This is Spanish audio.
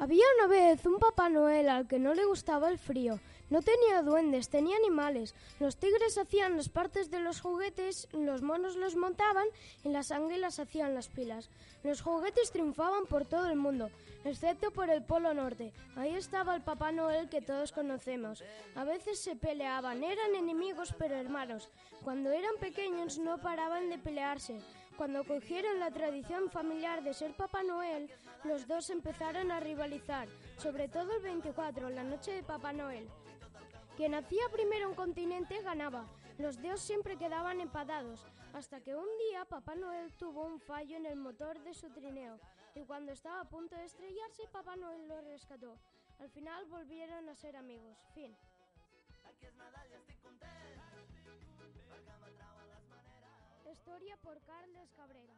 Había una vez un Papá Noel al que no le gustaba el frío. No tenía duendes, tenía animales. Los tigres hacían las partes de los juguetes, los monos los montaban y las águilas hacían las pilas. Los juguetes triunfaban por todo el mundo, excepto por el Polo Norte. Ahí estaba el Papá Noel que todos conocemos. A veces se peleaban, eran enemigos pero hermanos. Cuando eran pequeños no paraban de pelearse. Cuando cogieron la tradición familiar de ser Papá Noel, los dos empezaron a rivalizar, sobre todo el 24, la noche de Papá Noel. Quien hacía primero un continente ganaba. Los dos siempre quedaban empadados, hasta que un día Papá Noel tuvo un fallo en el motor de su trineo, y cuando estaba a punto de estrellarse, Papá Noel lo rescató. Al final volvieron a ser amigos. Fin. Por Carles Cabrera.